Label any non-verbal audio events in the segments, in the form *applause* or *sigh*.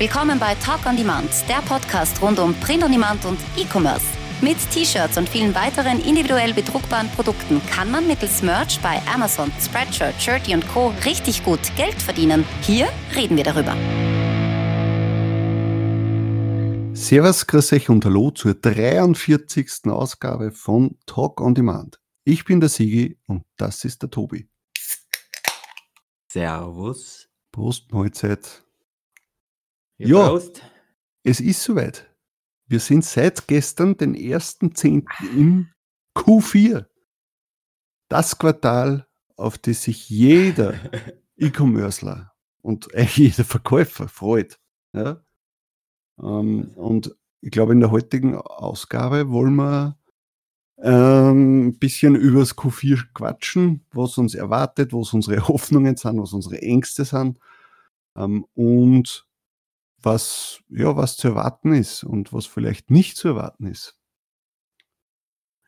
Willkommen bei Talk on Demand, der Podcast rund um Print on Demand und E-Commerce. Mit T-Shirts und vielen weiteren individuell bedruckbaren Produkten kann man mittels Merch bei Amazon, Spreadshirt, Shirty und Co. richtig gut Geld verdienen. Hier reden wir darüber. Servus, grüß euch und hallo zur 43. Ausgabe von Talk on Demand. Ich bin der Sigi und das ist der Tobi. Servus. Prost, Mahlzeit. Ja, Ja. Es ist soweit. Wir sind seit gestern den 1.10. im Q4. Das Quartal, auf das sich jeder *laughs* E-Commercer und eigentlich jeder Verkäufer freut. Ja? Ähm, und ich glaube, in der heutigen Ausgabe wollen wir ähm, ein bisschen über das Q4 quatschen, was uns erwartet, was unsere *laughs* Hoffnungen sind, was unsere Ängste sind ähm, und was, ja, was zu erwarten ist und was vielleicht nicht zu erwarten ist.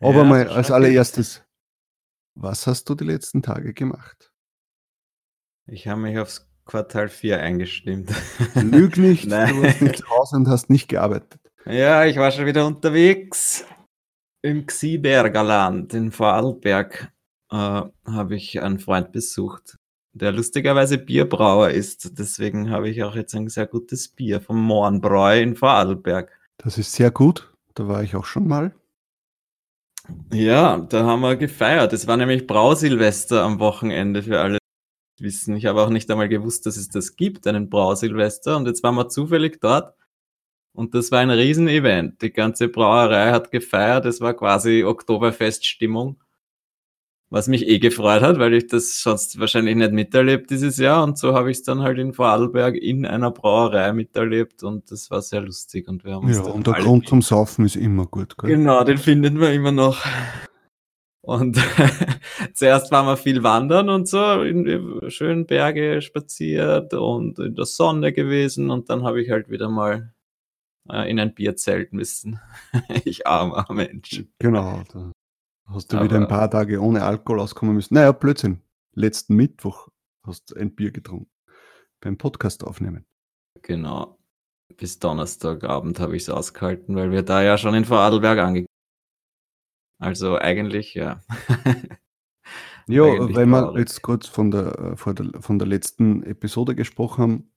Aber Ja, mal so als allererstes, was hast du die letzten Tage gemacht? Ich habe mich aufs Quartal 4 eingestimmt. Lüg nicht, *laughs* Nein. du warst nicht zu Hause und hast nicht gearbeitet. Ja, ich war schon wieder unterwegs. Im Xieberger Land in Vorarlberg äh, habe ich einen Freund besucht, der lustigerweise Bierbrauer ist. Deswegen habe ich auch jetzt ein sehr gutes Bier vom Mohrenbräu in Vorarlberg. Das ist sehr gut, da war ich auch schon mal. Ja, da haben wir gefeiert. Es war nämlich Brausilvester am Wochenende für alle die wissen. Ich habe auch nicht einmal gewusst, dass es das gibt, einen Brausilvester. Und jetzt waren wir zufällig dort. Und das war ein Riesenevent. Die ganze Brauerei hat gefeiert. Es war quasi Oktoberfeststimmung. Was mich eh gefreut hat, weil ich das sonst wahrscheinlich nicht miterlebt dieses Jahr. Und so habe ich es dann halt in Vorarlberg in einer Brauerei miterlebt. Und das war sehr lustig. Und wir haben Ja, und der Grund zum Saufen ist immer gut. Gell? Genau, den findet man immer noch. Und *laughs* zuerst waren wir viel wandern und so, in schönen Berge spaziert und in der Sonne gewesen und dann habe ich halt wieder mal äh, in ein Bierzelt müssen. *laughs* ich armer Mensch. Genau, da hast du Aber- wieder ein paar Tage ohne Alkohol auskommen müssen. Naja, Blödsinn. Letzten Mittwoch hast du ein Bier getrunken. Beim Podcast aufnehmen. Genau. Bis Donnerstagabend habe ich es ausgehalten, weil wir da ja schon in Vorarlberg angekommen Also eigentlich, ja. *laughs* Ja, Eigentlich weil wir jetzt kurz von der, äh, vor der, von der letzten Episode gesprochen haben,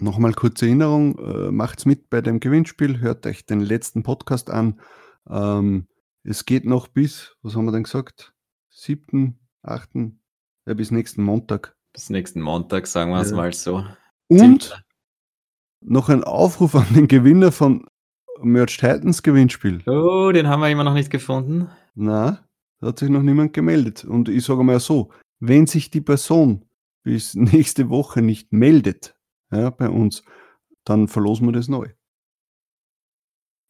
nochmal kurze Erinnerung, äh, macht's mit bei dem Gewinnspiel, hört euch den letzten Podcast an. Ähm, es geht noch bis, was haben wir denn gesagt? 7., 8., ja, bis nächsten Montag. Bis nächsten Montag, sagen wir es Ja. mal so. Und noch ein Aufruf an den Gewinner von Merch Titans Gewinnspiel. Oh, den haben wir immer noch nicht gefunden. Na, da hat sich noch niemand gemeldet. Und ich sage mal so, wenn sich die Person bis *laughs* nächste Woche nicht meldet ja, bei uns, dann verlosen wir das neu.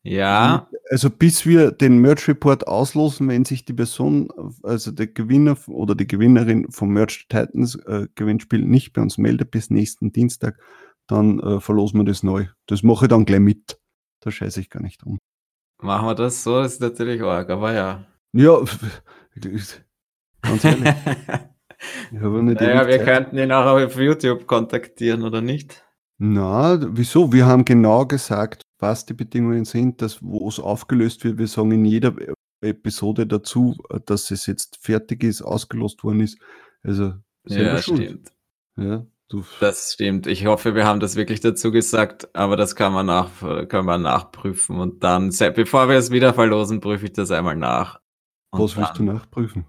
Ja, Also bis wir den Merch Report auslosen, wenn sich die Person, also der Gewinner oder die Gewinnerin vom Merch Titans äh, Gewinnspiel nicht bei uns meldet bis nächsten Dienstag, dann äh, verlosen wir das neu. Das mache ich dann gleich mit. Da scheiße ich gar nicht um. machen wir das so, das ist natürlich arg, aber ja. Ja, *laughs* ganz ehrlich. *laughs* Ich habe nicht naja, wir Zeit. könnten ihn auch auf YouTube kontaktieren, oder nicht? Na, wieso? Wir haben genau gesagt, was die Bedingungen sind, dass wo es aufgelöst wird. Wir sagen in jeder E- Episode dazu, dass es jetzt fertig ist, ausgelost worden ist. Also ja, schuld. stimmt. Ja, du, Das stimmt. Ich hoffe, wir haben das wirklich dazu gesagt, aber das kann man, nach, kann man nachprüfen. Und dann, bevor wir es wieder verlosen, prüfe ich das einmal nach. Und was willst du nachprüfen?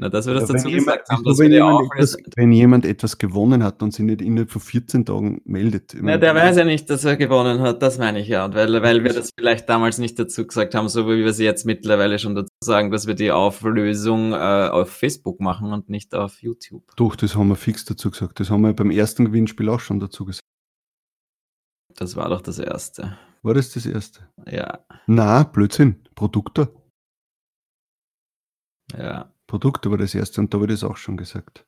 Na, dass wir das dazu wenn, jemand, gesagt haben, wieso, dass wenn, wir jemand etwas, auflösen. wenn jemand etwas gewonnen hat und sich nicht innerhalb von 14 Tagen meldet. Na, der weiß ja nicht, dass er gewonnen hat, das meine ich ja. Und weil, weil wir das vielleicht damals nicht dazu gesagt haben, so wie wir es jetzt mittlerweile schon dazu sagen, dass wir die Auflösung äh, auf Facebook machen und nicht auf YouTube. Doch, das haben wir fix dazu gesagt. Das haben wir beim ersten Gewinnspiel auch schon dazu gesagt. Das war doch das erste. War das das erste? Ja, Na, Blödsinn. Produkte. ja. Produkte war das erste und da ich das auch schon gesagt.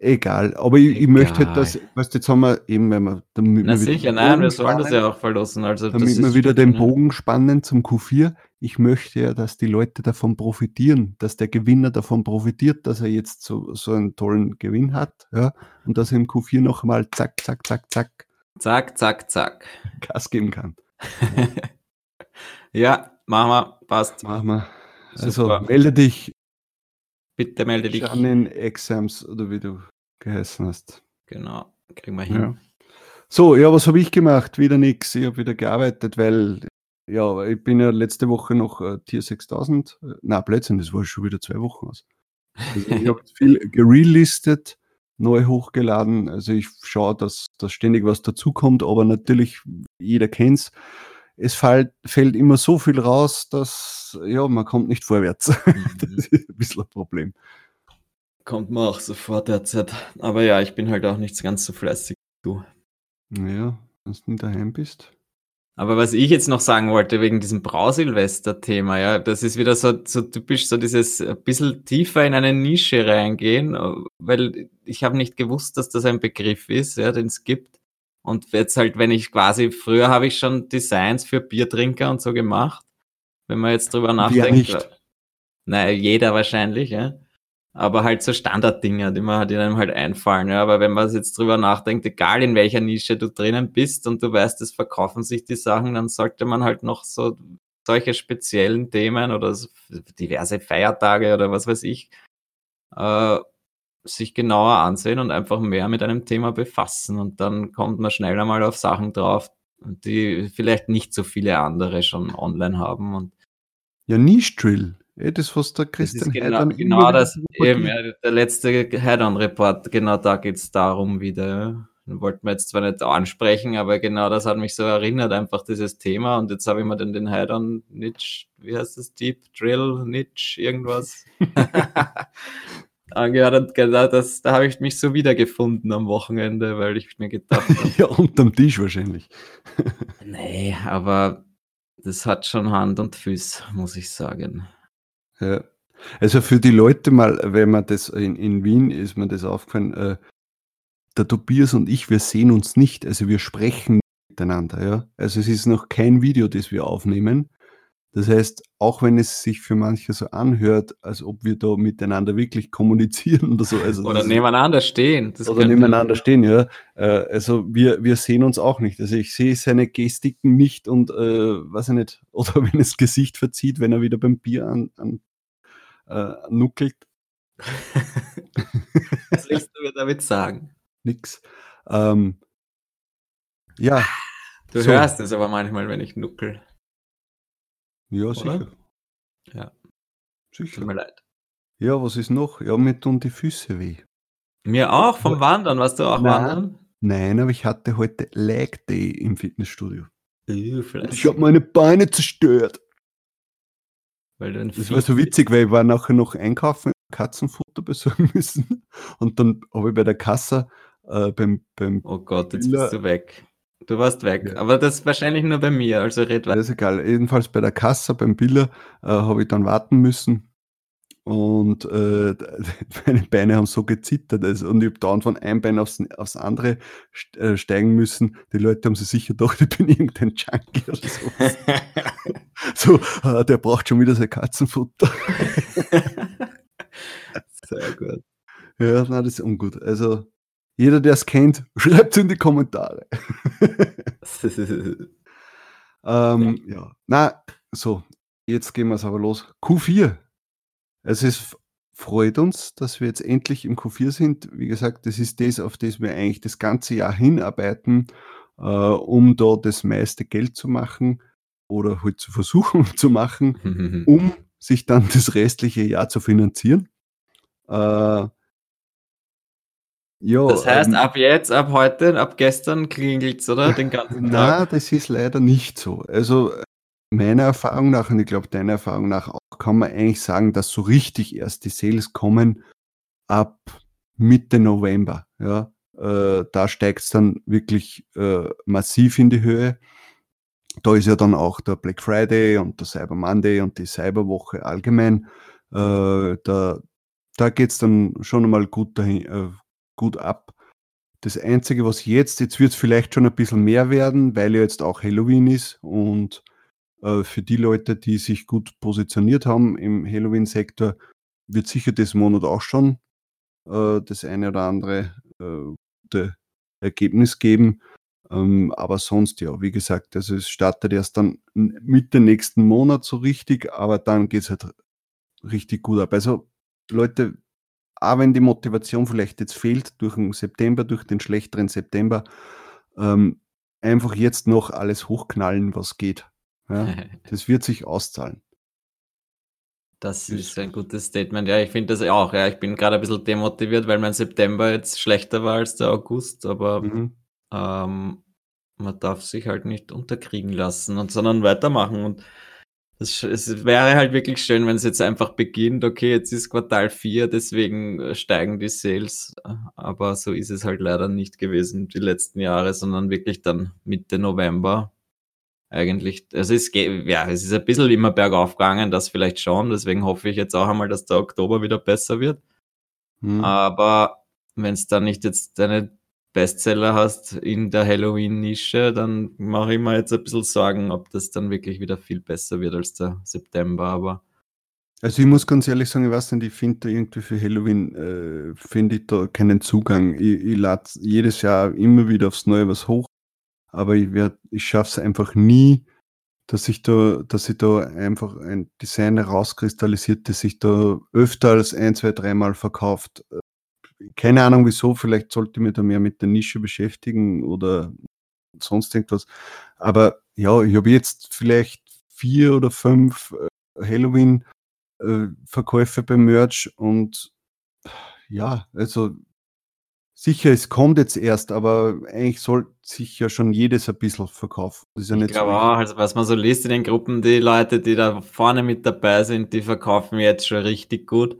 Egal, aber ich, ich möchte halt, dass, weißt du, jetzt haben wir eben, wenn wir, damit Na wir sicher, nein, wir sollen das spannen, ja auch verlosen. Also das damit wir wieder den Bogen spannen zum Q4. Ich möchte ja, dass die Leute davon profitieren, dass der Gewinner davon profitiert, dass er jetzt so, so einen tollen Gewinn hat, ja, und dass er im Q4 noch mal zack, zack, zack, zack Zack, zack, zack. Gas geben kann. *laughs* ja, machen wir, passt. Machen wir. Also Super. melde dich, Bitte melde dich. Janin Exams oder wie du geheißen hast. Genau, kriegen wir hin. Ja. So, ja, was habe ich gemacht? Wieder nichts. Ich habe wieder gearbeitet, weil, ja, ich bin ja letzte Woche noch äh, Tier 6000. Äh, na, Blödsinn, das war schon wieder zwei Wochen aus. Also ich habe *laughs* viel gerelistet, neu hochgeladen. Also ich schaue, dass, dass ständig was dazukommt, aber natürlich, jeder kennt's. Es fällt, fällt immer so viel raus, dass, ja, man kommt nicht vorwärts. *laughs* das ist ein bisschen ein Problem. Kommt mir auch sofort derzeit. Aber ja, ich bin halt auch nicht ganz so fleißig wie du. Naja, wenn du nicht daheim bist. Aber was ich jetzt noch sagen wollte, wegen diesem Brausilvester-Thema, ja, das ist wieder so, so typisch, so dieses ein bisschen tiefer in eine Nische reingehen, weil ich habe nicht gewusst, dass das ein Begriff ist, ja, den es gibt. Und jetzt halt, wenn ich quasi, früher habe ich schon Designs für Biertrinker und so gemacht. Wenn man jetzt drüber nachdenkt. nicht? Naja, jeder wahrscheinlich, ja. Aber halt so Standarddinger, die man halt, die einem halt einfallen. Ja. Aber wenn man jetzt drüber nachdenkt, egal in welcher Nische du drinnen bist und du weißt, es verkaufen sich die Sachen, dann sollte man halt noch so solche speziellen Themen oder diverse Feiertage oder was weiß ich, äh, sich genauer ansehen und einfach mehr mit einem Thema befassen. Und dann kommt man schnell einmal auf Sachen drauf, die vielleicht nicht so viele andere schon online haben. Und Ja, Niche Drill. Eh, das, was der Christian ist genau, genau das, eben, ja, der letzte Head-on-Report, genau da geht's darum wieder. Den wollten wir jetzt zwar nicht ansprechen, aber genau das hat mich so erinnert, einfach dieses Thema. Und jetzt habe ich mir dann den Head-on Niche, wie heißt das, Deep Drill Niche, irgendwas *laughs* *laughs* angehört und gedacht, das, da habe ich mich so wiedergefunden am Wochenende, weil ich mir gedacht *laughs* habe, Ja, unterm Tisch wahrscheinlich. *laughs* nee, aber das hat schon Hand und Füße, muss ich sagen. Ja. Also für die Leute mal, wenn man das in, in Wien ist mir das aufgefallen, äh, der Tobias und ich, wir sehen uns nicht, also wir sprechen miteinander, ja. Also es ist noch kein Video, das wir aufnehmen. Das heißt, auch wenn es sich für manche so anhört, als ob wir da miteinander wirklich *laughs* kommunizieren oder so. Also Oder nebeneinander stehen. Das oder nebeneinander stehen, ja. Äh, also wir, wir sehen uns auch nicht. Also ich sehe seine Gestiken nicht und äh, weiß ich nicht, *laughs* oder wenn es Gesicht verzieht, wenn er wieder beim Bier an, an äh, nuckelt, *laughs* Was willst du mir damit sagen? nix. Ähm, ja, Du So. hörst es aber manchmal, wenn ich nuckel. Ja, sicher. Ja. Tut Sicher. mir leid. Ja, was ist noch? Ja, mir tun die Füße weh. Mir auch vom Wandern. Warst du auch Nein. wandern? Nein, aber ich hatte heute Leg Day im Fitnessstudio. Vielleicht. ich habe meine Beine zerstört. Das war so witzig, weil ich war nachher noch einkaufen, Katzenfutter besorgen müssen. Und dann habe ich bei der Kasse äh, beim, beim Oh Gott, jetzt Bilder- bist du weg. Du warst weg. Ja. Aber das ist wahrscheinlich nur bei mir. Also red weiter. ist egal, jedenfalls bei der Kasse, beim Biller, äh, habe ich dann warten müssen. Und äh, *laughs* meine Beine haben so gezittert. Also, und ich habe dauernd von einem Bein aufs, aufs andere äh, steigen müssen. Die Leute haben sich sicher gedacht, *laughs* ich bin irgendein Junkie oder so. *laughs* so äh, der braucht schon wieder sein Katzenfutter. Sehr gut. Ja, nein, das ist ungut. Also, jeder, der es kennt, *laughs* schreibt es in die Kommentare. *laughs* Ähm, ja. Na, so, jetzt gehen wir es aber los. Q4. Es ist, freut uns, dass wir jetzt endlich im Q4 sind. Wie gesagt, das ist das, auf das wir eigentlich das ganze Jahr hinarbeiten, äh, um da das meiste Geld zu machen oder halt zu versuchen *laughs* zu machen, um sich dann das restliche Jahr zu finanzieren. Äh, ja, Das heißt, ähm, ab jetzt, ab heute, ab gestern klingelt's, oder? *laughs* Den ganzen Na, Tag. das ist leider nicht so. Also meiner Erfahrung nach, und ich glaube deiner Erfahrung nach auch, kann man eigentlich sagen, dass so richtig erst die Sales kommen ab Mitte November. Ja, äh, da steigt es dann wirklich äh, massiv in die Höhe. Da ist ja dann auch der Black Friday und der Cyber Monday und die Cyberwoche allgemein. Äh, da da geht es dann schon einmal gut, dahin, äh, gut ab. Das Einzige, was jetzt, jetzt wird es vielleicht schon ein bisschen mehr werden, weil ja jetzt auch Halloween ist und äh, für die Leute, die sich gut positioniert haben im Halloween-Sektor, wird sicher das Monat auch schon äh, das eine oder andere äh, gute Ergebnis geben. Ähm, aber sonst ja, wie gesagt, also es startet erst dann Mitte nächsten Monat so richtig, aber dann geht es halt richtig gut ab. Also Leute, auch wenn die Motivation vielleicht jetzt fehlt durch den September, durch den schlechteren September, ähm, einfach jetzt noch alles hochknallen, was geht. Ja, *laughs* das wird sich auszahlen. Das ist ein gutes Statement. Ja, ich finde das auch. Ja, ich bin gerade ein bisschen demotiviert, weil mein September jetzt schlechter war als der August, aber mhm. ähm, man darf sich halt nicht unterkriegen lassen und sondern weitermachen. Und das, es wäre halt wirklich schön, wenn es jetzt einfach beginnt, okay, jetzt ist Quartal 4, deswegen äh, steigen die Sales. Aber so ist es halt leider nicht gewesen die letzten Jahre, sondern wirklich dann Mitte November eigentlich, also es geht, ja, es ist ein bisschen immer bergauf gegangen, das vielleicht schon, deswegen hoffe ich jetzt auch einmal, dass der Oktober wieder besser wird. Hm. Aber wenn es dann nicht jetzt deine Bestseller hast in der Halloween-Nische, dann mache ich mir jetzt ein bisschen Sorgen, ob das dann wirklich wieder viel besser wird als der September, aber. Also ich muss ganz ehrlich sagen, ich weiß nicht, ich finde da irgendwie für Halloween, äh, finde ich da keinen Zugang. Ich, ich lade jedes Jahr immer wieder aufs Neue was hoch aber ich ich schaffe es einfach nie, dass ich da, dass ich da einfach ein Design herauskristallisiert, das sich da öfter als ein, zwei, dreimal verkauft. Keine Ahnung wieso, vielleicht sollte ich mich da mehr mit der Nische beschäftigen oder sonst irgendwas. Aber ja, ich habe jetzt vielleicht vier oder fünf äh, Halloween-Verkäufe äh, beim Merch und ja, also Sicher, es kommt jetzt erst, aber eigentlich sollte sich ja schon jedes ein bisschen verkaufen. Das ist ja nicht ich glaube so auch, also was man so liest in den Gruppen, die Leute, die da vorne mit dabei sind, die verkaufen jetzt schon richtig gut.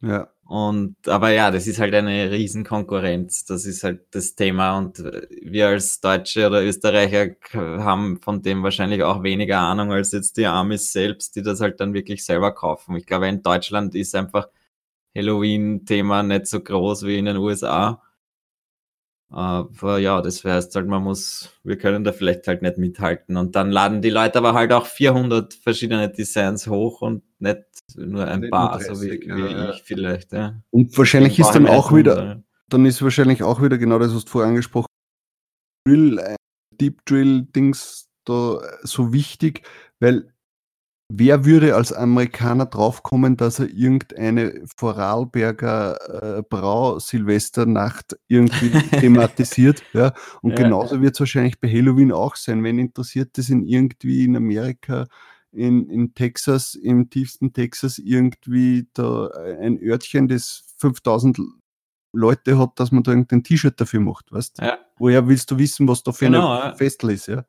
Ja. Und, aber ja, das ist halt eine Riesenkonkurrenz. Das ist halt das Thema. Und äh, wir als Deutsche oder Österreicher haben von dem wahrscheinlich auch weniger Ahnung als jetzt die Amis selbst, die das halt dann wirklich selber kaufen. Ich glaube, in Deutschland ist einfach Halloween-Thema nicht so groß wie in den USA. Aber ja, das heißt halt, man muss, wir können da vielleicht halt nicht mithalten. Und dann laden die Leute aber halt auch 400 verschiedene Designs hoch und nicht nur ein nicht paar, 30, so wie, wie ja. ich vielleicht. Ja. Und wahrscheinlich ist dann auch wieder, dann ist wahrscheinlich auch wieder genau das, was du vorher angesprochen hast, Drill, äh, Deep Drill Dings da so wichtig, weil Wer würde als Amerikaner draufkommen, dass er irgendeine Vorarlberger äh, Brau-Silvesternacht irgendwie *laughs* thematisiert? Ja? Und ja, genauso ja. wird es wahrscheinlich bei Halloween auch sein. Wenn Interessierte sind irgendwie in Amerika, in, in Texas, im tiefsten Texas, irgendwie da ein Örtchen, das 5000 Leute hat, dass man da irgendein T-Shirt dafür macht, weißt? Ja. Woher willst du wissen, was da für genau, ein Festel ist, ja?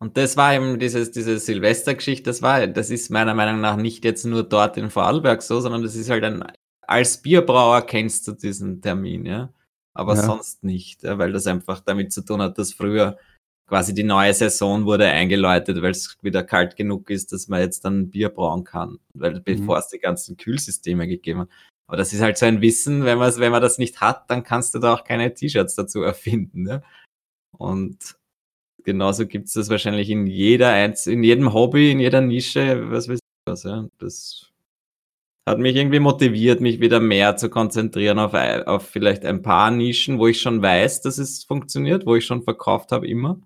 Und das war eben dieses, diese Silvestergeschichte, das war, das ist meiner Meinung nach nicht jetzt nur dort in Vorarlberg so, sondern das ist halt ein, als Bierbrauer kennst du diesen Termin, ja. Aber ja. sonst nicht, ja, weil das einfach damit zu tun hat, dass früher quasi die neue Saison wurde eingeläutet, weil es wieder kalt genug ist, dass man jetzt dann Bier brauen kann, weil mhm. bevor es die ganzen Kühlsysteme gegeben hat. Aber das ist halt so ein Wissen, wenn man, wenn man das nicht hat, dann kannst du da auch keine T-Shirts dazu erfinden. Ne? Und genauso gibt es das wahrscheinlich in jeder Einz in jedem Hobby, in jeder Nische, was weiß ich was. Ja. Das hat mich irgendwie motiviert, mich wieder mehr zu konzentrieren auf, auf vielleicht ein paar Nischen, wo ich schon weiß, dass es funktioniert, wo ich schon verkauft habe immer.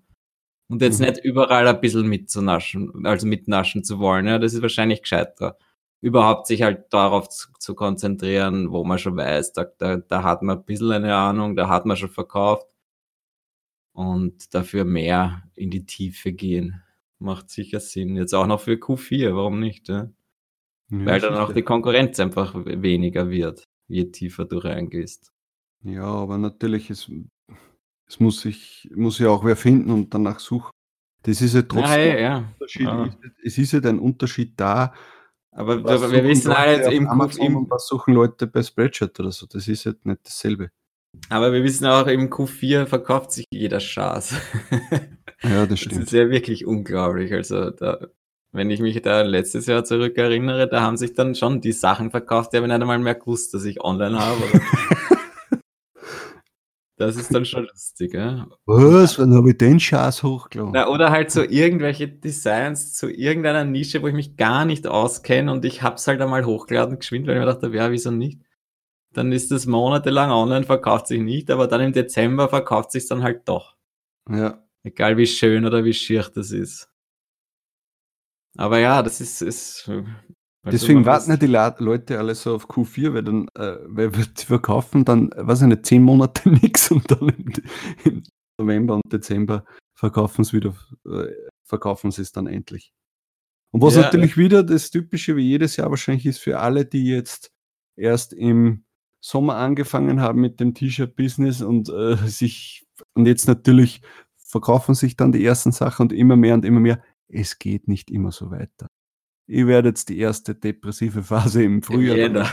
Und jetzt mhm. nicht überall ein bisschen mitzunaschen, also mitnaschen zu wollen. Ja, das ist wahrscheinlich gescheiter. Überhaupt sich halt darauf zu, zu konzentrieren, wo man schon weiß, da, da, da hat man ein bisschen eine Ahnung, da hat man schon verkauft und dafür mehr in die Tiefe gehen. Macht sicher Sinn. Jetzt auch noch für Q4, warum nicht? Ja? Ja, Weil dann auch die Konkurrenz einfach weniger wird, je tiefer du reingehst. Ja, aber natürlich, es, es muss sich muss ja auch wer finden und danach suchen. Das ist ja trotzdem ja, ja, Unterschied. Ah. Es ist ja ein Unterschied da. Aber wir, wissen alle im, im, was suchen Leute bei Spreadshirt oder so. Das ist halt nicht dasselbe. Aber wir wissen auch, im Q4 verkauft sich jeder Schaß. *laughs* Ja, das stimmt. Das ist ja wirklich unglaublich. Also, da, wenn ich mich da letztes Jahr zurück erinnere, da haben sich dann schon die Sachen verkauft, die habe ich nicht einmal mehr gewusst, dass ich online habe. *laughs* das ist dann schon lustig, ja. Was? Wann habe ich den Schaß hochgeladen? Na, oder halt so irgendwelche Designs zu irgendeiner Nische, wo ich mich gar nicht auskenne und ich habe es halt einmal hochgeladen, geschwind, weil ich mir dachte, ja, wieso nicht? Dann ist das monatelang online, verkauft sich nicht, aber dann im Dezember verkauft sich dann halt doch. Ja. Egal wie schön oder wie schier das ist. Aber ja, das ist, ist also Deswegen warten ja die Leute alle so auf Q4, weil dann, äh, weil die verkaufen dann, äh, weiß ich nicht, zehn Monate *laughs* nichts und dann im, im November und Dezember verkaufen sie wieder, äh, verkaufen sie es dann endlich. Und was Ja, natürlich wieder das Typische wie jedes Jahr wahrscheinlich ist für alle, die jetzt erst im Sommer angefangen haben mit dem T-Shirt-Business und äh, *laughs* sich und jetzt natürlich verkaufen sich dann die ersten Sachen und immer mehr und immer mehr. Es geht nicht immer so weiter. Ich werde jetzt die erste depressive *laughs* Phase im Frühjahr. jeder.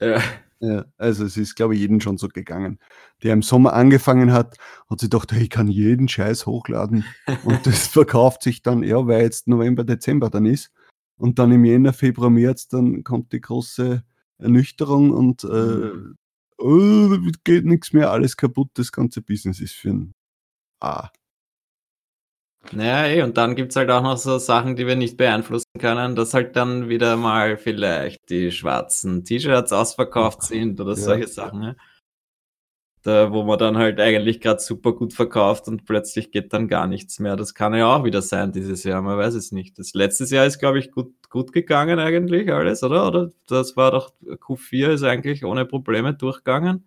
Ja. Ja, also es ist, glaube ich, jedem schon so gegangen. Der im Sommer angefangen hat, hat sich gedacht, hey, ich kann jeden Scheiß hochladen. Und *laughs* das verkauft sich dann, ja, weil jetzt November, Dezember dann ist. Und dann im Jänner, Februar, März, dann kommt die große Ernüchterung und äh, Mhm. oh, geht nichts mehr, alles kaputt, das ganze Business ist für ein A. Naja, eh, und dann gibt's halt auch noch so Sachen, die wir nicht beeinflussen können, dass halt dann wieder mal vielleicht die schwarzen T-Shirts ausverkauft sind oder Ja. solche Sachen. Ne? Da, wo man dann halt eigentlich gerade super gut verkauft und plötzlich geht dann gar nichts mehr. Das kann ja auch wieder sein dieses Jahr, man weiß es nicht. Das letztes Jahr ist, glaube ich, gut, gut gegangen eigentlich alles, oder? Oder das war doch Q4 ist eigentlich ohne Probleme durchgegangen.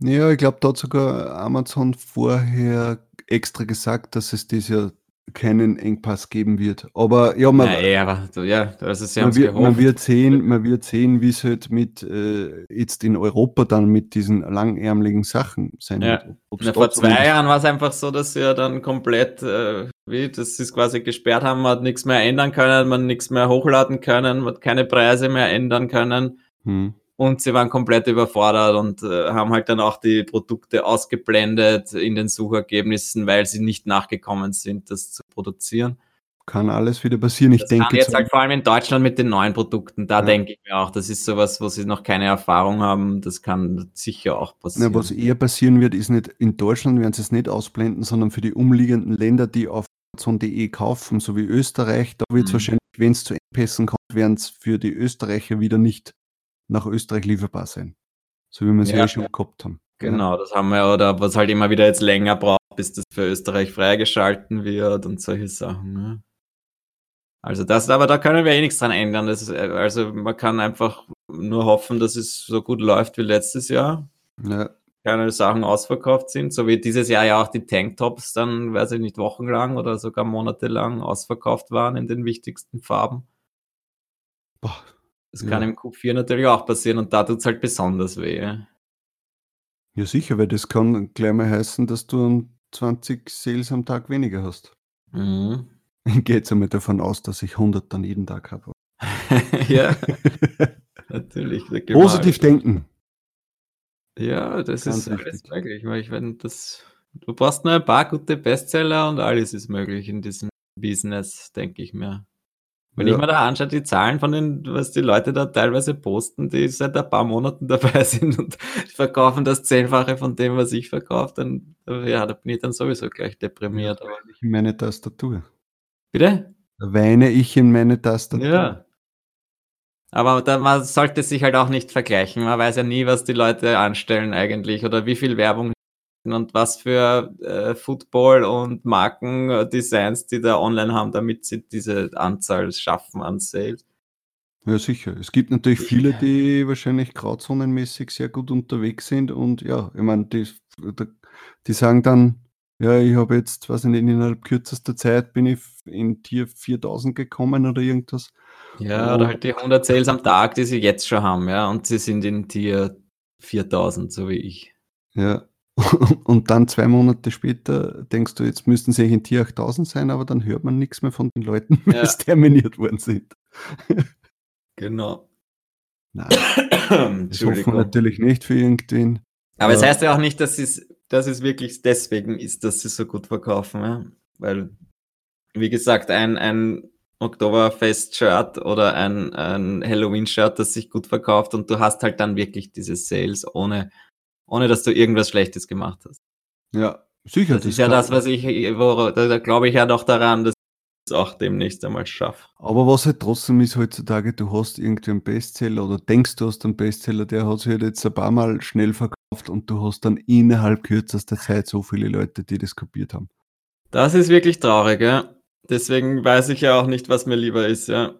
Ja, ich glaube, da hat sogar Amazon vorher extra gesagt, dass es dieses Jahr keinen Engpass geben wird. Aber ja, man, Ja, so, ja, also sie man, haben's wird, man wird sehen, man wird sehen, wie es halt mit äh, jetzt in Europa dann mit diesen langärmeligen Sachen sein Ja. wird. Na, vor zwei Jahren war es einfach so, dass wir dann komplett, äh, wie, das ist quasi gesperrt haben, man hat nichts mehr ändern können, man nichts mehr hochladen können, man hat keine Preise mehr ändern können Hm. Und sie waren komplett überfordert und äh, haben halt dann auch die Produkte ausgeblendet in den Suchergebnissen, weil sie nicht nachgekommen sind, das zu produzieren. Kann alles wieder passieren. Ich Das kann denke, jetzt zu- halt vor allem in Deutschland mit den neuen Produkten, da Ja. denke ich mir auch, das ist sowas, wo sie noch keine Erfahrung haben, das kann sicher auch passieren. na, was eher passieren wird, ist nicht in Deutschland werden sie es nicht ausblenden, sondern für die umliegenden Länder, die auf Amazon.de kaufen, so wie Österreich, da wird es Mhm. wahrscheinlich, wenn es zu Engpässen kommt, werden es für die Österreicher wieder nicht nach Österreich lieferbar sein. So wie wir es ja. Ja. eh schon gehabt haben. Genau, das haben wir, oder was halt immer wieder jetzt länger braucht, bis das für Österreich freigeschalten wird und solche Sachen. Ne? Also das, aber da können wir eh nichts dran ändern. Ist, äh, also man kann einfach nur hoffen, dass es so gut läuft wie letztes Jahr. Ja, Keine Sachen ausverkauft sind, so wie dieses Jahr ja auch die Tanktops dann, weiß ich nicht, wochenlang oder sogar monatelang ausverkauft waren in den wichtigsten Farben. boah, Das kann Ja. im Q4 natürlich auch passieren und da tut's halt besonders weh. ja sicher, weil das kann gleich mal heißen, dass du um 20 Sales am Tag weniger hast. Mhm. Ich gehe jetzt einmal davon aus, dass ich 100 dann jeden Tag habe. *laughs* ja, *laughs* natürlich. Positiv denken. Ja, das Ganz ist alles möglich, weil ich wenn das, du brauchst nur ein paar gute Bestseller und alles ist möglich in diesem Business, denke ich mir. Wenn Ja. ich mir da anschaue, die Zahlen von den, was die Leute da teilweise posten, die seit ein paar Monaten *laughs* dabei sind und verkaufen das Zehnfache von dem, was ich verkaufe, dann, ja, da bin ich dann sowieso gleich deprimiert. Aber, In meine Tastatur. bitte? Da weine ich in meine Tastatur. Ja. Aber da, man sollte sich halt auch nicht vergleichen. Man weiß ja nie, was die Leute anstellen eigentlich oder wie viel Werbung und was für äh, Football und Markendesigns die da online haben, damit sie diese Anzahl schaffen an Sales. Ja, sicher. Es gibt natürlich viele, die wahrscheinlich grauzonenmäßig sehr gut unterwegs sind und ja, ich meine, die, die sagen dann, ja, ich habe jetzt, weiß ich nicht, innerhalb kürzester Zeit bin ich in Tier 4000 gekommen oder irgendwas. Ja, oder halt die 100 Sales am Tag, die sie jetzt schon haben, ja, und sie sind in Tier 4000, so wie ich. Ja. *laughs* Und dann zwei Monate später denkst du, jetzt müssten sie in Tier 8000 sein, aber dann hört man nichts mehr von den Leuten, *laughs* weil Ja. es terminiert worden sind. Genau. Nein, *coughs* das hoffen wir natürlich nicht für irgendwen. Aber es Ja. heißt ja auch nicht, dass es, dass es wirklich deswegen ist, dass sie so gut verkaufen. Ja? Weil, wie gesagt, ein, ein Oktoberfest-Shirt oder ein, ein Halloween-Shirt, das sich gut verkauft und du hast halt dann wirklich diese Sales, ohne, ohne dass du irgendwas Schlechtes gemacht hast. Ja, sicher. Das, ist ja das, was ich, wo, da, da glaube ich ja noch daran, dass ich es auch demnächst einmal schaffe. Aber was halt trotzdem ist heutzutage, du hast irgendwie einen Bestseller oder denkst, du hast einen Bestseller, der hat sich halt jetzt ein paar Mal schnell verkauft und du hast dann innerhalb kürzester Zeit so viele Leute, die das kopiert haben. Das ist wirklich traurig, ja. Deswegen weiß ich ja auch nicht, was mir lieber ist, ja.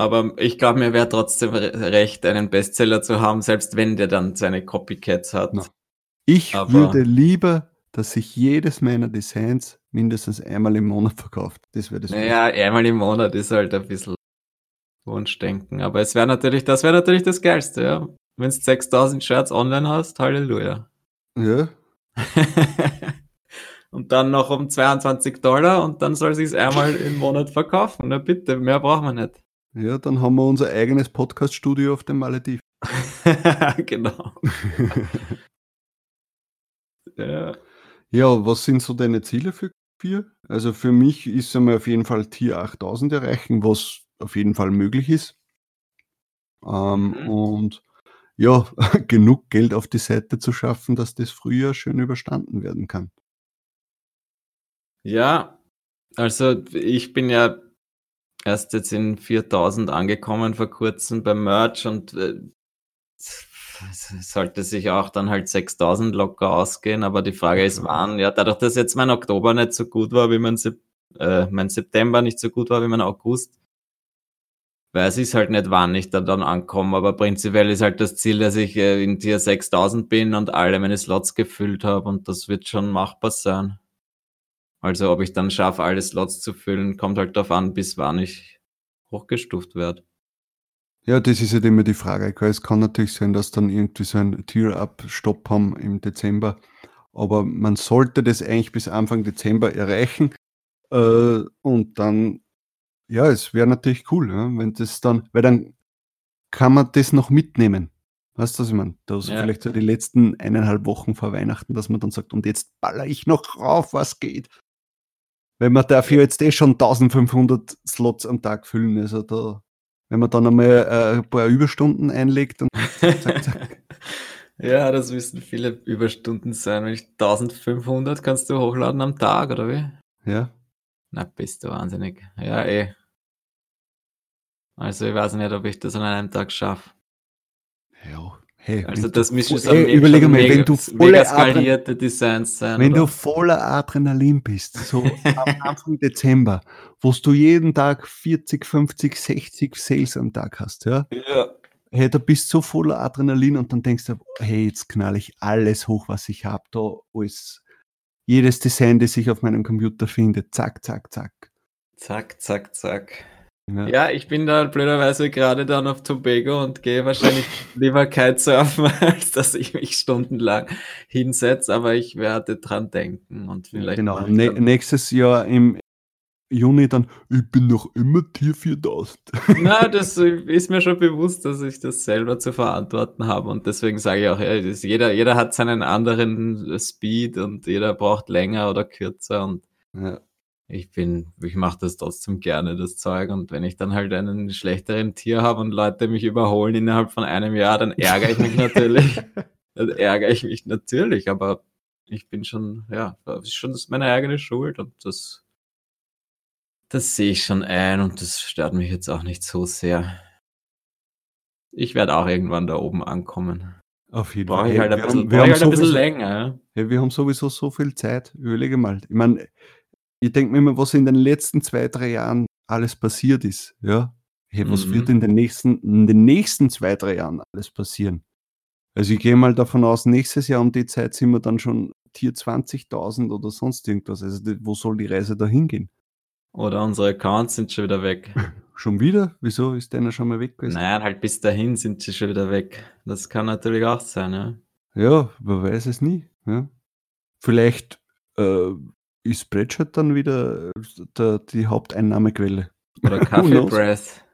Aber ich glaube, mir wäre trotzdem recht, einen Bestseller zu haben, selbst wenn der dann seine Copycats hat. No. Ich Aber würde lieber, dass sich jedes meiner Designs mindestens einmal im Monat verkauft. Das wäre das. Naja, einmal im Monat ist halt ein bisschen Wunschdenken. Aber es wäre natürlich, das wäre natürlich das Geilste, ja. Wenn du 6000 Shirts online hast, Halleluja. Ja. *laughs* und dann noch um 22 Dollar und dann soll sich einmal im Monat verkaufen. Na bitte, mehr brauchen wir nicht. Ja, dann haben wir unser eigenes Podcast-Studio auf dem Malediv. *laughs* genau. *laughs* ja. ja, was sind so deine Ziele für vier? Also für mich ist einmal auf jeden Fall Tier 8000 erreichen, was auf jeden Fall möglich ist. Ähm, mhm. Und ja, *laughs* genug Geld auf die Seite zu schaffen, dass das Frühjahr schön überstanden werden kann. Ja, also ich bin ja erst jetzt in 4000 angekommen vor kurzem beim Merch und äh, sollte sich auch dann halt 6000 locker ausgehen, aber die Frage ist wann. Ja, dadurch, dass jetzt mein Oktober nicht so gut war wie mein, Sep äh, mein September nicht so gut war wie mein August, weiß ich halt nicht, wann ich da dann ankomme, aber prinzipiell ist halt das Ziel, dass ich äh, in Tier 6000 bin und alle meine Slots gefüllt habe und das wird schon machbar sein. Also ob ich dann schaffe, alle Slots zu füllen, kommt halt darauf an, bis wann ich hochgestuft werde. Ja, das ist halt immer die Frage. Es kann natürlich sein, dass dann irgendwie so ein Tier-Up-Stopp haben im Dezember. Aber man sollte das eigentlich bis Anfang Dezember erreichen. Äh, und dann, ja, es wäre natürlich cool, ja, wenn das dann, weil dann kann man das noch mitnehmen. Weißt du, was ich meine? Da so ja. vielleicht so die letzten eineinhalb Wochen vor Weihnachten, dass man dann sagt, und jetzt baller ich noch rauf, was geht. Wenn man dafür jetzt eh schon 1500 Slots am Tag füllen, also da, wenn man dann einmal äh, ein paar Überstunden einlegt und zack, zack. *laughs* ja, das müssen viele Überstunden sein. Wenn ich 1500 kannst du hochladen am Tag, oder wie? Ja. Na, bist du wahnsinnig. Ja, eh. Also ich weiß nicht, ob ich das an einem Tag schaffe. Ja, Hey, also das müsste hey, überlege mal, wenn du voller skalierte Designs sein. Wenn oder? du voller Adrenalin bist, so *laughs* am Anfang Dezember, wo du jeden Tag 40, 50, 60 Sales am Tag hast, ja? Ja. Hey, da bist du so voller Adrenalin und dann denkst du, hey, jetzt knall ich alles hoch, was ich habe, da alles, jedes Design, das ich auf meinem Computer finde, zack, zack, zack. Zack, zack, zack. Ja. ja, ich bin da blöderweise gerade dann auf Tobago und gehe wahrscheinlich lieber Kitesurfen, *laughs* als dass ich mich stundenlang hinsetze, aber ich werde dran denken und vielleicht. Genau, ne nächstes Jahr im Juni dann, ich bin noch immer Tier 4000. *laughs* Na, das ist mir schon bewusst, dass ich das selber zu verantworten habe und deswegen sage ich auch, ja, jeder, jeder hat seinen anderen Speed und jeder braucht länger oder kürzer und ja ich bin, ich mache das trotzdem gerne, das Zeug. Und wenn ich dann halt einen schlechteren Tier habe und Leute mich überholen innerhalb von einem Jahr, dann ärgere ich mich *laughs* natürlich. dann ärgere ich mich natürlich, aber ich bin schon, ja, das ist schon meine eigene Schuld und das, das sehe ich schon ein und das stört mich jetzt auch nicht so sehr. Ich werde auch irgendwann da oben ankommen. Auf jeden Fall. Brauche ich halt ein bisschen, wir haben, wir halt ein bisschen länger. Ja, wir haben sowieso so viel Zeit. Überlege mal. Ich meine, ich denke mir immer, was in den letzten zwei, drei Jahren alles passiert ist. Ja, hey, was mhm. wird in den, nächsten, in den nächsten zwei, drei Jahren alles passieren? Also ich gehe mal davon aus, nächstes Jahr um die Zeit sind wir dann schon Tier 20.000 oder sonst irgendwas. Also wo soll die Reise da hingehen? Oder unsere Accounts sind schon wieder weg. *laughs* schon wieder? Wieso ist der schon mal weg gewesen? Nein, halt bis dahin sind sie schon wieder weg. Das kann natürlich auch sein, ja. Ja, man weiß es nie. Ja. Vielleicht äh, ist Spreadshirt dann wieder äh, der, die Haupteinnahmequelle? Oder Kaffee Breath?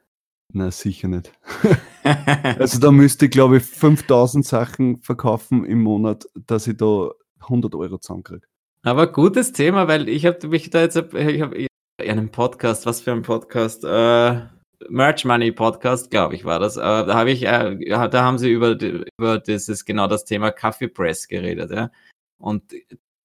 Na, sicher nicht. *laughs* also da müsste ich, glaube ich, 5000 Sachen verkaufen im Monat, dass ich da 100 Euro zusammenkriege. Aber gutes Thema, weil ich habe mich da jetzt, ich habe einen Podcast, was für ein Podcast? Äh, Merch Money Podcast, glaube ich, war das. Äh, da habe ich, äh, da haben sie über, über dieses, genau das Thema Kaffee Press geredet, ja. Und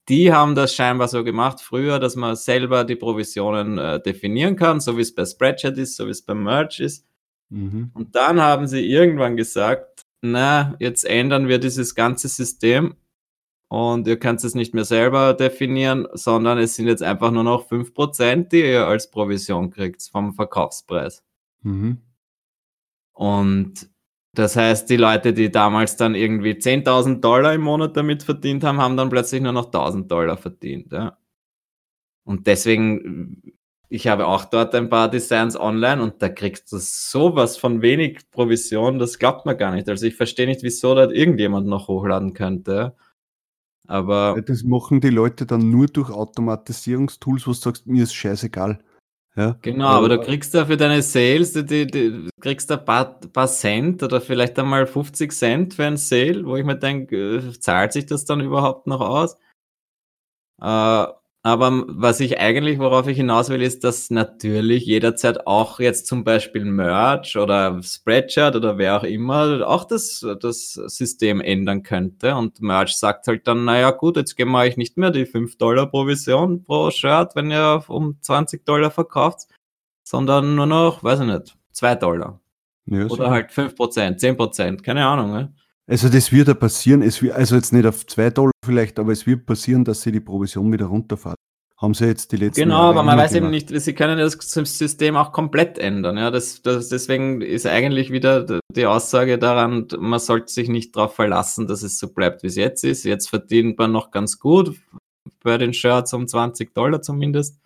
die haben das scheinbar so gemacht früher, dass man selber die Provisionen äh, definieren kann, so wie es bei Spreadshirt ist, so wie es beim Merch ist. Mhm. Und dann haben sie irgendwann gesagt, na, jetzt ändern wir dieses ganze System und ihr könnt es nicht mehr selber definieren, sondern es sind jetzt einfach nur noch 5%, die ihr als Provision kriegt vom Verkaufspreis. Mhm. Und das heißt, die Leute, die damals dann irgendwie 10.000 Dollar im Monat damit verdient haben, haben dann plötzlich nur noch 1.000 Dollar verdient. Ja. Und deswegen, ich habe auch dort ein paar Designs online und da kriegst du sowas von wenig Provision, das glaubt man gar nicht. Also ich verstehe nicht, wieso dort irgendjemand noch hochladen könnte. Aber. Das machen die Leute dann nur durch Automatisierungstools, wo du sagst, mir ist scheißegal. Ja? Genau, aber du kriegst ja für deine Sales, die, die, die kriegst ein paar, paar Cent oder vielleicht einmal 50 Cent für ein Sale, wo ich mir denke, äh, zahlt sich das dann überhaupt noch aus? Äh, aber was ich eigentlich, worauf ich hinaus will, ist, dass natürlich jederzeit auch jetzt zum Beispiel Merch oder Spreadshirt oder wer auch immer auch das, das System ändern könnte. Und Merch sagt halt dann, naja gut, jetzt geben wir euch nicht mehr die 5 Dollar Provision pro Shirt, wenn ihr um 20 Dollar verkauft, sondern nur noch, weiß ich nicht, 2 Dollar. Ja, oder so. halt 5 Prozent, 10 Prozent, keine Ahnung. Ne? Also das wird ja passieren, es wird, also jetzt nicht auf 2 Dollar vielleicht, aber es wird passieren, dass sie die Provision wieder runterfahren. Haben sie jetzt die letzten Genau, Jahre aber man weiß gemacht. eben nicht, sie können das System auch komplett ändern. Ja, das, das, deswegen ist eigentlich wieder die Aussage daran, man sollte sich nicht darauf verlassen, dass es so bleibt, wie es jetzt ist. Jetzt verdient man noch ganz gut, bei den Shirts um 20 Dollar zumindest.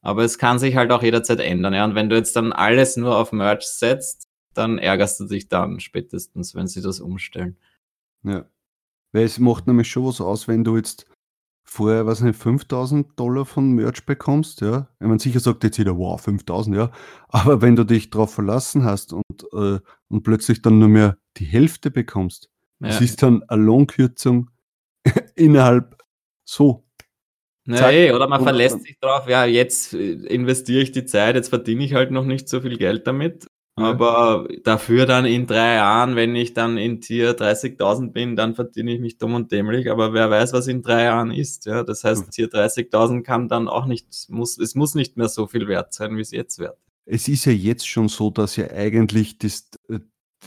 Aber es kann sich halt auch jederzeit ändern. Ja, und wenn du jetzt dann alles nur auf Merch setzt, dann ärgerst du dich dann spätestens, wenn sie das umstellen. Ja. Weil es macht nämlich schon was aus, wenn du jetzt vorher, was nicht, 5000 Dollar von Merch bekommst, ja. Ich meine, sicher sagt jetzt jeder, wow, 5000, ja. Aber wenn du dich darauf verlassen hast und, äh, und plötzlich dann nur mehr die Hälfte bekommst, ja. das ist dann eine Lohnkürzung *laughs* innerhalb so. Nee, oder man verlässt sich drauf, ja, jetzt äh, investiere ich die Zeit, jetzt verdiene ich halt noch nicht so viel Geld damit aber dafür dann in drei Jahren, wenn ich dann in Tier 30.000 bin, dann verdiene ich mich dumm und dämlich. Aber wer weiß, was in drei Jahren ist. Ja? Das heißt, hm. Tier 30.000 kann dann auch nicht, muss, es muss nicht mehr so viel wert sein, wie es jetzt wert. Es ist ja jetzt schon so, dass ja eigentlich das, äh,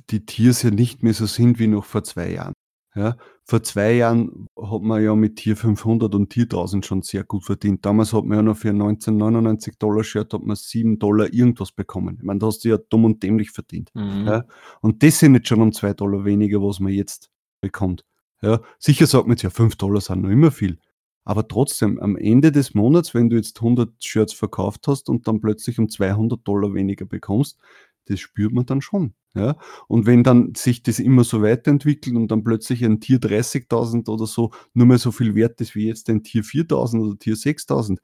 die Tiers ja nicht mehr so sind wie noch vor zwei Jahren. Ja, vor zwei Jahren hat man ja mit Tier 500 und Tier 1000 schon sehr gut verdient. Damals hat man ja noch für 1999 Dollar Shirt hat man 7 Dollar irgendwas bekommen. Ich meine, da hast du ja dumm und dämlich verdient. Mhm. Ja, und das sind jetzt schon um 2 Dollar weniger, was man jetzt bekommt. Ja, sicher sagt man jetzt ja, 5 Dollar sind noch immer viel. Aber trotzdem, am Ende des Monats, wenn du jetzt 100 Shirts verkauft hast und dann plötzlich um 200 Dollar weniger bekommst, das spürt man dann schon. Ja? Und wenn dann sich das immer so weiterentwickelt und dann plötzlich ein Tier 30.000 oder so nur mehr so viel wert ist wie jetzt ein Tier 4.000 oder Tier 6.000,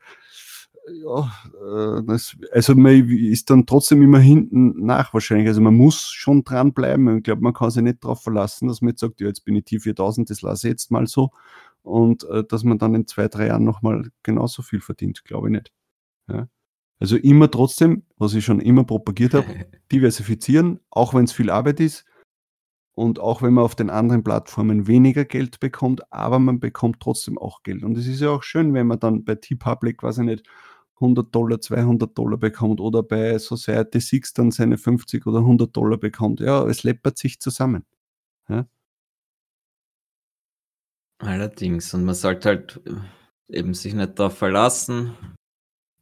ja, äh, das, also man ist dann trotzdem immer hinten nach wahrscheinlich. Also man muss schon dranbleiben. Ich glaube, man kann sich nicht darauf verlassen, dass man jetzt sagt, ja, jetzt bin ich Tier 4000, das lasse ich jetzt mal so. Und äh, dass man dann in zwei, drei Jahren nochmal genauso viel verdient, glaube ich nicht. Ja. Also immer trotzdem, was ich schon immer propagiert habe, *laughs* diversifizieren, auch wenn es viel Arbeit ist und auch wenn man auf den anderen Plattformen weniger Geld bekommt, aber man bekommt trotzdem auch Geld. Und es ist ja auch schön, wenn man dann bei T-Public, weiß ich nicht, 100 Dollar, 200 Dollar bekommt oder bei Society 6 dann seine 50 oder 100 Dollar bekommt. Ja, es läppert sich zusammen. Ja? Allerdings, und man sollte halt eben sich nicht darauf verlassen,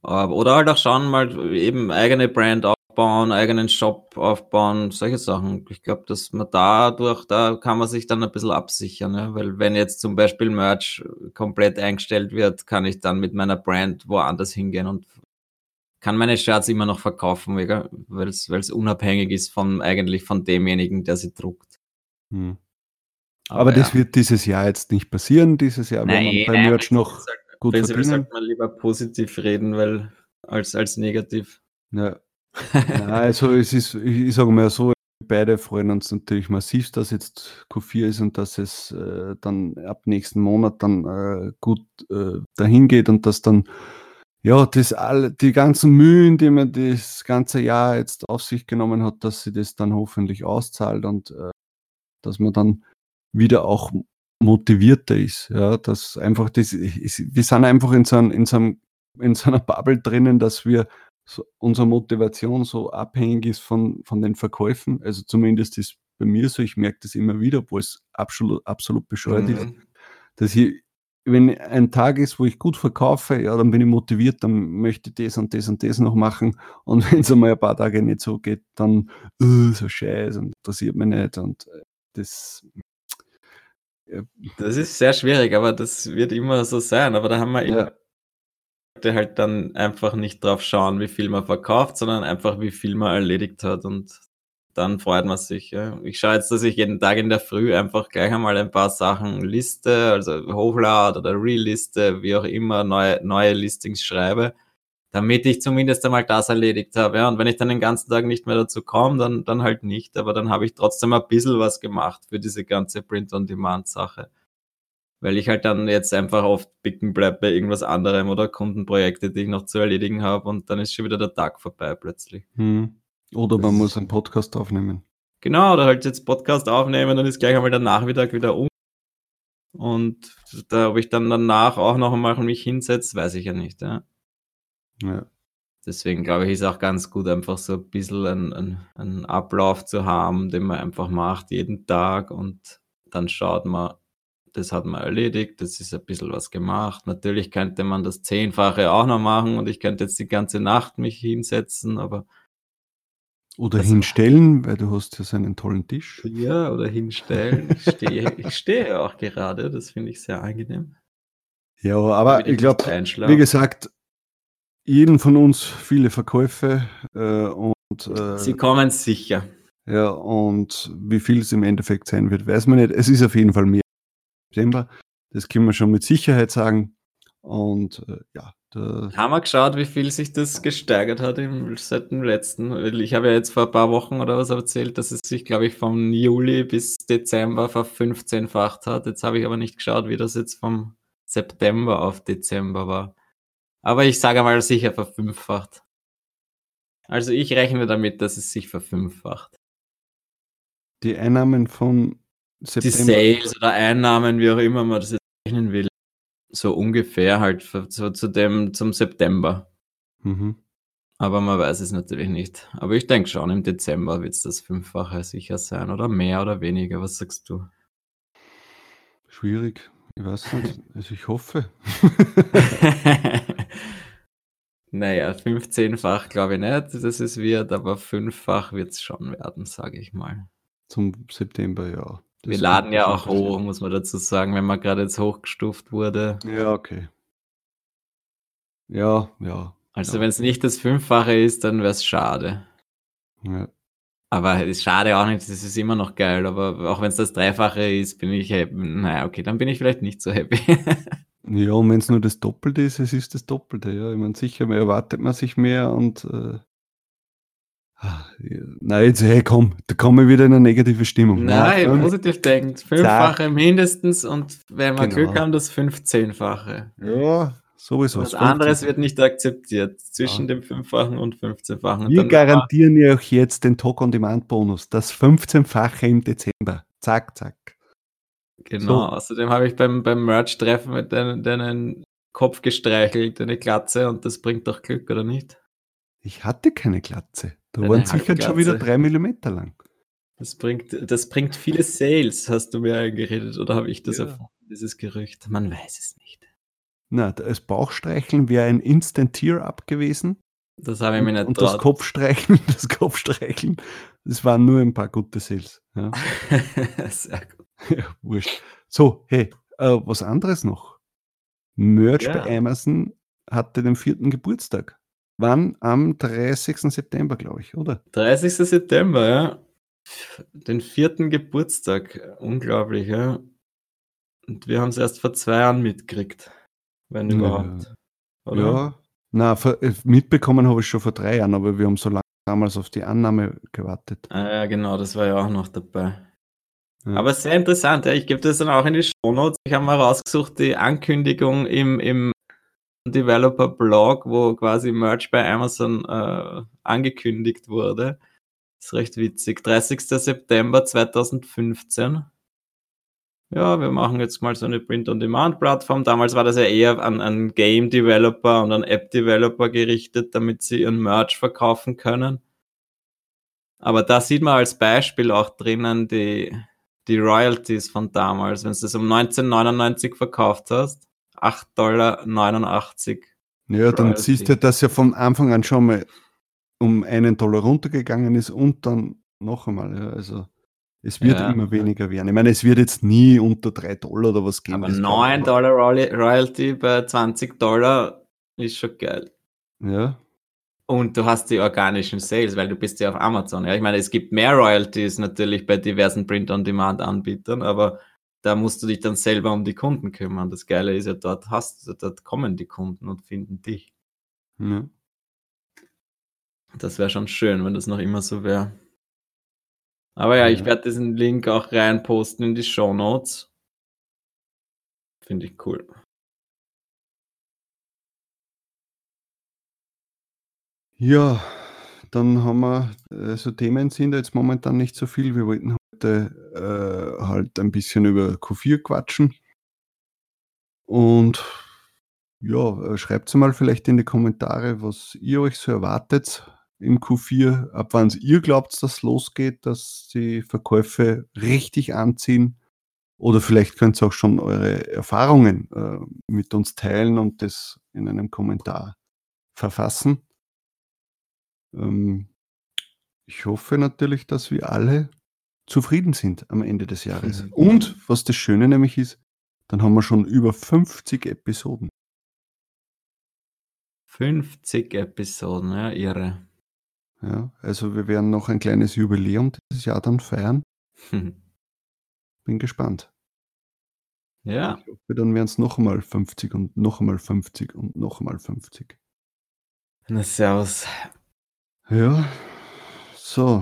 oder halt auch schauen, mal eben eigene Brand aufbauen, eigenen Shop aufbauen, solche Sachen. Ich glaube, dass man dadurch, da kann man sich dann ein bisschen absichern, ja? weil wenn jetzt zum Beispiel Merch komplett eingestellt wird, kann ich dann mit meiner Brand woanders hingehen und kann meine Shirts immer noch verkaufen, weil es unabhängig ist von eigentlich von demjenigen, der sie druckt. Hm. Aber, Aber, das ja. wird dieses Jahr jetzt nicht passieren. Dieses Jahr, wenn man bei Merch noch halt gut Prinzipiell verdienen. sollte man lieber positiv reden, weil als, als negativ. Ja. *laughs* ja also es ist, ich, ich sage mal so, beide freuen uns natürlich massiv, dass jetzt Q4 ist und dass es äh, dann ab nächsten Monat dann äh, gut äh, dahin geht und dass dann ja, das all, die ganzen Mühen, die man das ganze Jahr jetzt auf sich genommen hat, dass sie das dann hoffentlich auszahlt und äh, dass man dann wieder auch motivierter ist. Ja, dass einfach das, ist, wir sind einfach in so, einem, in, so einem, in so einer Bubble drinnen, dass wir so, unsere Motivation so abhängig ist von, von den Verkäufen. Also zumindest ist bei mir so, ich merke das immer wieder, obwohl es absolut, absolut bescheuert mhm. ist, dass ich, wenn ein Tag ist, wo ich gut verkaufe, ja, dann bin ich motiviert, dann möchte ich das und das und das noch machen. Und *laughs* wenn es einmal ein paar Tage nicht so geht, dann uh, so scheiße und interessiert mich nicht. Und äh, das. Das ist sehr schwierig, aber das wird immer so sein. Aber da haben wir ja. halt dann einfach nicht drauf schauen, wie viel man verkauft, sondern einfach, wie viel man erledigt hat. Und dann freut man sich. Ja. Ich schaue jetzt, dass ich jeden Tag in der Früh einfach gleich einmal ein paar Sachen liste, also hochlade oder reliste, wie auch immer, neue, neue Listings schreibe, damit ich zumindest einmal das erledigt habe. Ja. Und wenn ich dann den ganzen Tag nicht mehr dazu komme, dann, dann halt nicht. Aber dann habe ich trotzdem ein bisschen was gemacht für diese ganze Print-on-Demand-Sache. Weil ich halt dann jetzt einfach oft bicken bleibe bei irgendwas anderem oder Kundenprojekte, die ich noch zu erledigen habe und dann ist schon wieder der Tag vorbei plötzlich. Hm. Oder man muss einen Podcast aufnehmen. Genau, oder halt jetzt Podcast aufnehmen, dann ist gleich einmal der Nachmittag wieder um. Und da, ob ich dann danach auch noch einmal mich hinsetze, weiß ich ja nicht. Ja. Ja. Deswegen glaube ich, ist auch ganz gut, einfach so ein bisschen einen, einen, einen Ablauf zu haben, den man einfach macht jeden Tag und dann schaut man, das hat man erledigt, das ist ein bisschen was gemacht. Natürlich könnte man das Zehnfache auch noch machen und ich könnte jetzt die ganze Nacht mich hinsetzen, aber oder also, hinstellen, weil du hast ja so einen tollen Tisch. Ja, oder hinstellen. Ich stehe, ich stehe auch gerade, das finde ich sehr angenehm. Ja, aber ich, ich glaube, wie gesagt, jeden von uns viele Verkäufe äh, und äh, Sie kommen sicher. Ja, und wie viel es im Endeffekt sein wird, weiß man nicht. Es ist auf jeden Fall mehr September. Das können wir schon mit Sicherheit sagen. Und äh, ja, da Haben wir geschaut, wie viel sich das gesteigert hat im, seit dem letzten? Ich habe ja jetzt vor ein paar Wochen oder was erzählt, dass es sich, glaube ich, vom Juli bis Dezember verfünfzehnfacht hat. Jetzt habe ich aber nicht geschaut, wie das jetzt vom September auf Dezember war. Aber ich sage mal sicher verfünffacht. Also ich rechne damit, dass es sich verfünffacht. Die Einnahmen von September. Die Sales oder Einnahmen, wie auch immer man das jetzt rechnen will. So ungefähr halt so zu dem, zum September. Mhm. Aber man weiß es natürlich nicht. Aber ich denke schon, im Dezember wird es das Fünffache sicher sein. Oder mehr oder weniger. Was sagst du? Schwierig. Ich weiß nicht. *laughs* Also ich hoffe. *laughs* naja, 15-fach glaube ich nicht, dass es wird, aber fünffach wird es schon werden, sage ich mal. Zum September, ja. Wir laden ja auch hoch, muss man dazu sagen, wenn man gerade jetzt hochgestuft wurde. Ja, okay. Ja, ja. Also ja. wenn es nicht das Fünffache ist, dann wäre es schade. Ja. Aber es ist schade auch nicht, das ist immer noch geil. Aber auch wenn es das Dreifache ist, bin ich happy. Naja, okay, dann bin ich vielleicht nicht so happy. *laughs* ja, und wenn es nur das Doppelte ist, es ist das Doppelte. Ja, ich meine, sicher mehr erwartet man sich mehr und äh, Nein, jetzt, hey, komm, da kommen wir wieder in eine negative Stimmung. Nein, Nein positiv denkt. Fünffache Zack. mindestens und wenn wir genau. Glück haben, das fünfzehnfache. Ja, sowieso. Was anderes wird nicht akzeptiert zwischen ja. dem fünffachen und fünfzehnfachen. Wir garantieren ja auch jetzt den Talk-on-Demand-Bonus, das 15-fache im Dezember. Zack, zack. Genau, so. außerdem habe ich beim, beim Merch-Treffen mit deinen, deinen Kopf gestreichelt, deine Glatze und das bringt doch Glück, oder nicht? Ich hatte keine Glatze. Da waren sicher schon wieder drei Millimeter lang. Das bringt, das bringt viele Sales, hast du mir eingeredet, oder habe ich das ja. erfunden, dieses Gerücht? Man weiß es nicht. Na, das Bauchstreicheln wäre ein Instant Tear-Up gewesen. Das habe ich mir nicht Und traut. das Kopfstreicheln, *laughs* das Kopfstreicheln, das waren nur ein paar gute Sales. Ja. *laughs* Sehr gut. *laughs* Ja, wurscht. So, hey, äh, was anderes noch. Merch ja. bei Amazon hatte den vierten Geburtstag. Wann? Am 30. September, glaube ich, oder? 30. September, ja. Den vierten Geburtstag. Unglaublich, ja. Und wir haben es erst vor zwei Jahren mitgekriegt. Wenn überhaupt. Oder? Ja. Na, äh, mitbekommen habe ich schon vor drei Jahren, aber wir haben so lange damals auf die Annahme gewartet. Ah, ja, genau, das war ja auch noch dabei. Aber sehr interessant, ja. Ich gebe das dann auch in die Show Notes. Ich habe mal rausgesucht, die Ankündigung im, im Developer Blog, wo quasi Merch bei Amazon äh, angekündigt wurde. ist recht witzig. 30. September 2015. Ja, wir machen jetzt mal so eine Print-on-Demand-Plattform. Damals war das ja eher an, an Game-Developer und an App-Developer gerichtet, damit sie ihren Merch verkaufen können. Aber da sieht man als Beispiel auch drinnen die, die Royalties von damals, wenn du das um 1999 verkauft hast, 8,89 Dollar. Ja, dann Royalty. siehst du, dass er von Anfang an schon mal um einen Dollar runtergegangen ist und dann noch einmal. Ja, also es wird Ja. immer weniger werden. Ich meine, es wird jetzt nie unter 3 Dollar oder was gehen. Aber das 9 kann- Dollar Royal- Royalty bei 20 Dollar ist schon geil. Ja, Und du hast die organischen Sales, weil du bist ja auf Amazon. Ja, ich meine, es gibt mehr Royalties natürlich bei diversen Print-on-Demand-Anbietern, aber da musst du dich dann selber um die Kunden kümmern. Das Geile ist ja, dort hast, dort kommen die Kunden und finden dich. ja. Das wäre schon schön, wenn das noch immer so wäre. Aber ja, ich Ja. werde diesen Link auch reinposten in die Show Notes. Finde ich cool. Ja, dann haben wir, äh, so Themen sind jetzt momentan nicht so viel. Wir wollten heute äh, halt ein bisschen über Q4 quatschen. Und ja, äh, schreibt mal vielleicht in die Kommentare, was ihr euch so erwartet im Q4, ab wann ihr glaubt, dass losgeht, dass die Verkäufe richtig anziehen. Oder vielleicht könnt ihr auch schon eure Erfahrungen äh, mit uns teilen und das in einem Kommentar verfassen. Ähm, ich hoffe natürlich, dass wir alle zufrieden sind am Ende des Jahres. Mhm. Und was das Schöne nämlich ist, dann haben wir schon über 50 Episoden. 50 Episoden, ja, irre. Ja, also wir werden noch ein kleines Jubiläum dieses Jahr dann feiern. Bin gespannt. ja, Ich hoffe, dann werden es noch einmal 50 und noch einmal 50 und noch einmal 50. na servus. Ja, so.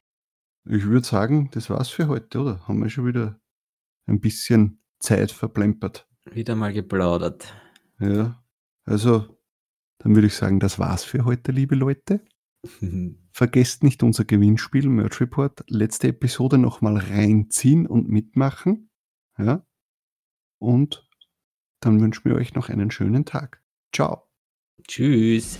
Ich würde sagen, das war's für heute, oder? Haben wir schon wieder ein bisschen Zeit verplempert. Wieder mal geplaudert. Ja, also dann würde ich sagen, das war's für heute, liebe Leute. *laughs* Vergesst nicht unser Gewinnspiel Merch Report, letzte Episode nochmal reinziehen und mitmachen. Ja. Und dann wünschen wir euch noch einen schönen Tag. Ciao. Tschüss.